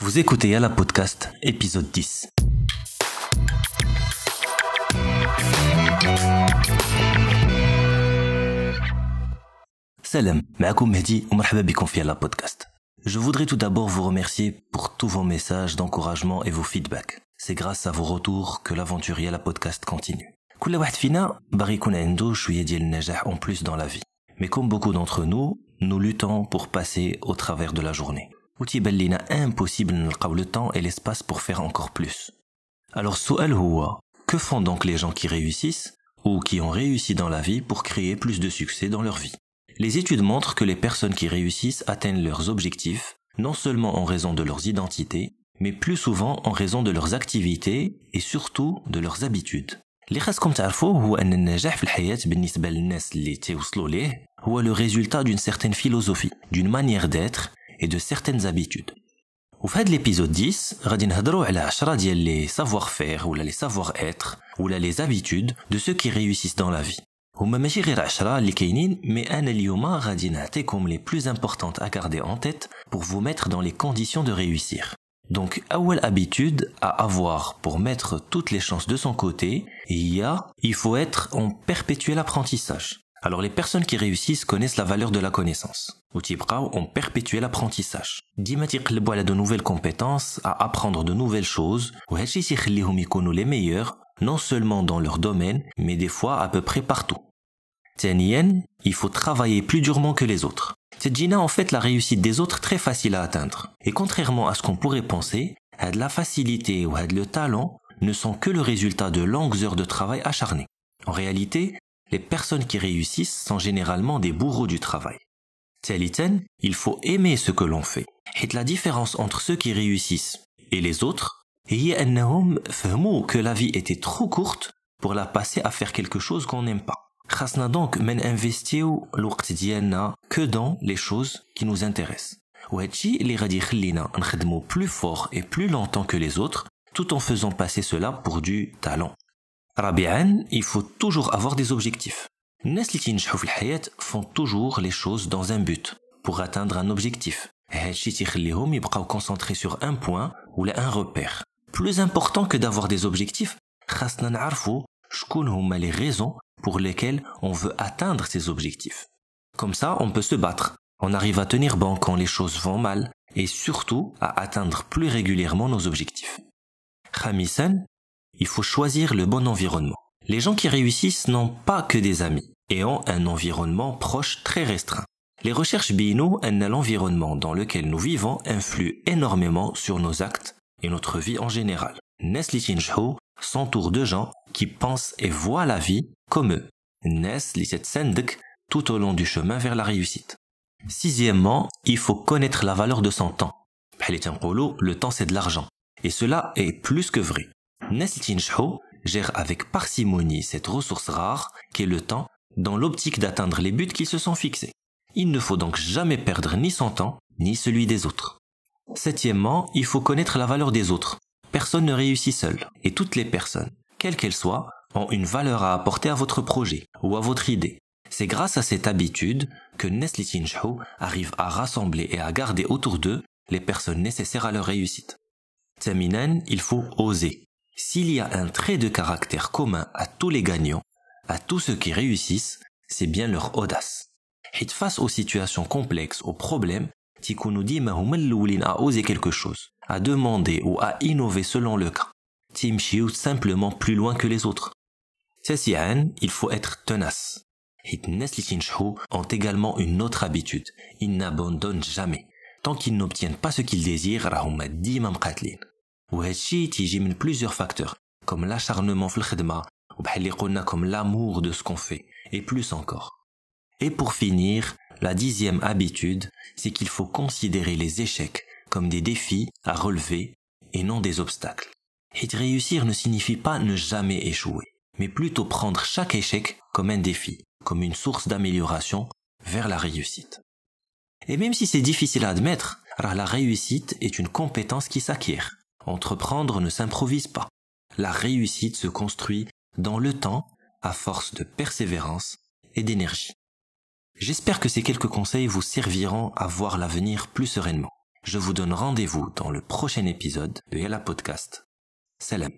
Vous écoutez Yala Podcast, épisode 10. Salam, معكم مهدي ومرحبا بكم في Yala Podcast. Je voudrais tout d'abord vous remercier pour tous vos messages d'encouragement et vos feedbacks. C'est grâce à vos retours que l'aventure Yala Podcast continue. كل واحد فينا باغي يكون عنده شوية ديال النجاح en plus dans la vie. Mais comme beaucoup d'entre nous, nous luttons pour passer au travers de la journée. وتيبان لينا impossible نلقاو le temps et l'espace pour faire encore plus. Alors السؤال هو que font donc les gens qui réussissent ou qui ont réussi dans la vie pour créer plus de succès dans leur vie Les études montrent que les personnes qui réussissent atteignent leurs objectifs non seulement en raison de leurs identités, mais plus souvent en raison de leurs activités et surtout de leurs habitudes. اللي خاصكم تعرفوه هو ان النجاح في الحياة بالنسبة للناس اللي توصلوا ليه هو le résultat d'une certaine philosophie, d'une manière d'être et de certaines habitudes. وفي هذا l'épisode 10 غادي نهضروا على 10 ديال les savoir-faire ولا les savoir-être ولا les habitudes de ceux qui réussissent dans la vie. هما ماشي غير 10 اللي كاينين مي انا اليوم غادي نعطيكم les plus importantes à garder en tête pour vous mettre dans les conditions de réussir. Donc, أول habitude à avoir pour mettre toutes les chances de son côté, il y a, il faut être en perpétuel apprentissage. Alors les personnes qui réussissent connaissent la valeur de la connaissance. وتيبقاو en perpétuel apprentissage. ديما تيقلبوا على de nouvelles compétences, à apprendre de nouvelles choses, وهادشي تيخليهم يكونوا les meilleurs, non seulement dans leur domaine, mais des fois à peu près partout. ثانيا, il faut travailler plus durement que les autres. تجينا en fait la réussite des autres très facile à atteindre. Et contrairement à ce qu'on pourrait penser, de la facilité ou le talent ne sont que le résultat de longues heures de travail acharné. En réalité, les personnes qui réussissent sont généralement des bourreaux du travail. Téliten, il faut aimer ce que l'on fait. Et la différence entre ceux qui réussissent et les autres, هي أنهم فهموا que la vie était trop courte pour la passer à faire quelque chose qu'on n'aime pas. خاصنا donc من انفستيو الوقت ديالنا que dans les choses qui nous intéressent. وهادشي اللي غادي يخلينا نخدمو plus fort et plus longtemps que les autres tout en faisant passer cela pour du talent. رابعا, il faut toujours avoir des objectifs. Les gens font toujours les choses dans un but, pour atteindre un objectif. Ils sont concentrés sur un point ou un repère. Plus important que d'avoir des objectifs, nous les raisons pour lesquelles on veut atteindre ces objectifs. Comme ça, on peut se battre. On arrive à tenir bon quand les choses vont mal et surtout à atteindre plus régulièrement nos objectifs. Khamisan, il faut choisir le bon environnement. Les gens qui réussissent n'ont pas que des amis et ont un environnement proche très restreint. Les recherches BINO à l'environnement dans lequel nous vivons influent énormément sur nos actes et notre vie en général. Nesli Tinjho s'entoure de gens qui pensent et voient la vie comme eux. Nes li tout au long du chemin vers la réussite. Sixièmement, il faut connaître la valeur de son temps. Le temps c'est de l'argent. Et cela est plus que vrai. Nes gère avec parcimonie cette ressource rare qu'est le temps dans l'optique d'atteindre les buts qu'ils se sont fixés. Il ne faut donc jamais perdre ni son temps, ni celui des autres. Septièmement, il faut connaître la valeur des autres. Personne ne réussit seul, et toutes les personnes, quelles qu'elles soient, ont une valeur à apporter à votre projet ou à votre idée. C'est grâce à cette habitude que Nestle Tinchou arrive à rassembler et à garder autour d'eux les personnes nécessaires à leur réussite. Terminan, il faut oser. S'il y a un trait de caractère commun à tous les gagnants, à tous ceux qui réussissent, c'est bien leur audace. Et face aux situations complexes, aux problèmes, nous dit à oser quelque chose, à demander ou à innover selon le cas. Timchiu simplement plus loin que les autres. Tessian, il faut être tenace. Hitnes ont également une autre habitude. Ils n'abandonnent jamais. Tant qu'ils n'obtiennent pas ce qu'ils désirent, rahum dimam qatlin. وهادشي تيجي من plusieurs facteurs, comme l'acharnement في الخدمة, ou comme l'amour de ce qu'on fait, et plus encore. Et pour finir, la dixième habitude, c'est qu'il faut considérer les échecs comme des défis à relever et non des obstacles. Et réussir ne signifie pas ne jamais échouer, mais plutôt prendre chaque échec comme un défi, comme une source d'amélioration vers la réussite. Et même si c'est difficile à admettre, la réussite est une compétence qui s'acquiert. Entreprendre ne s'improvise pas. La réussite se construit dans le temps à force de persévérance et d'énergie. J'espère que ces quelques conseils vous serviront à voir l'avenir plus sereinement. Je vous donne rendez-vous dans le prochain épisode de Yala Podcast. Salam.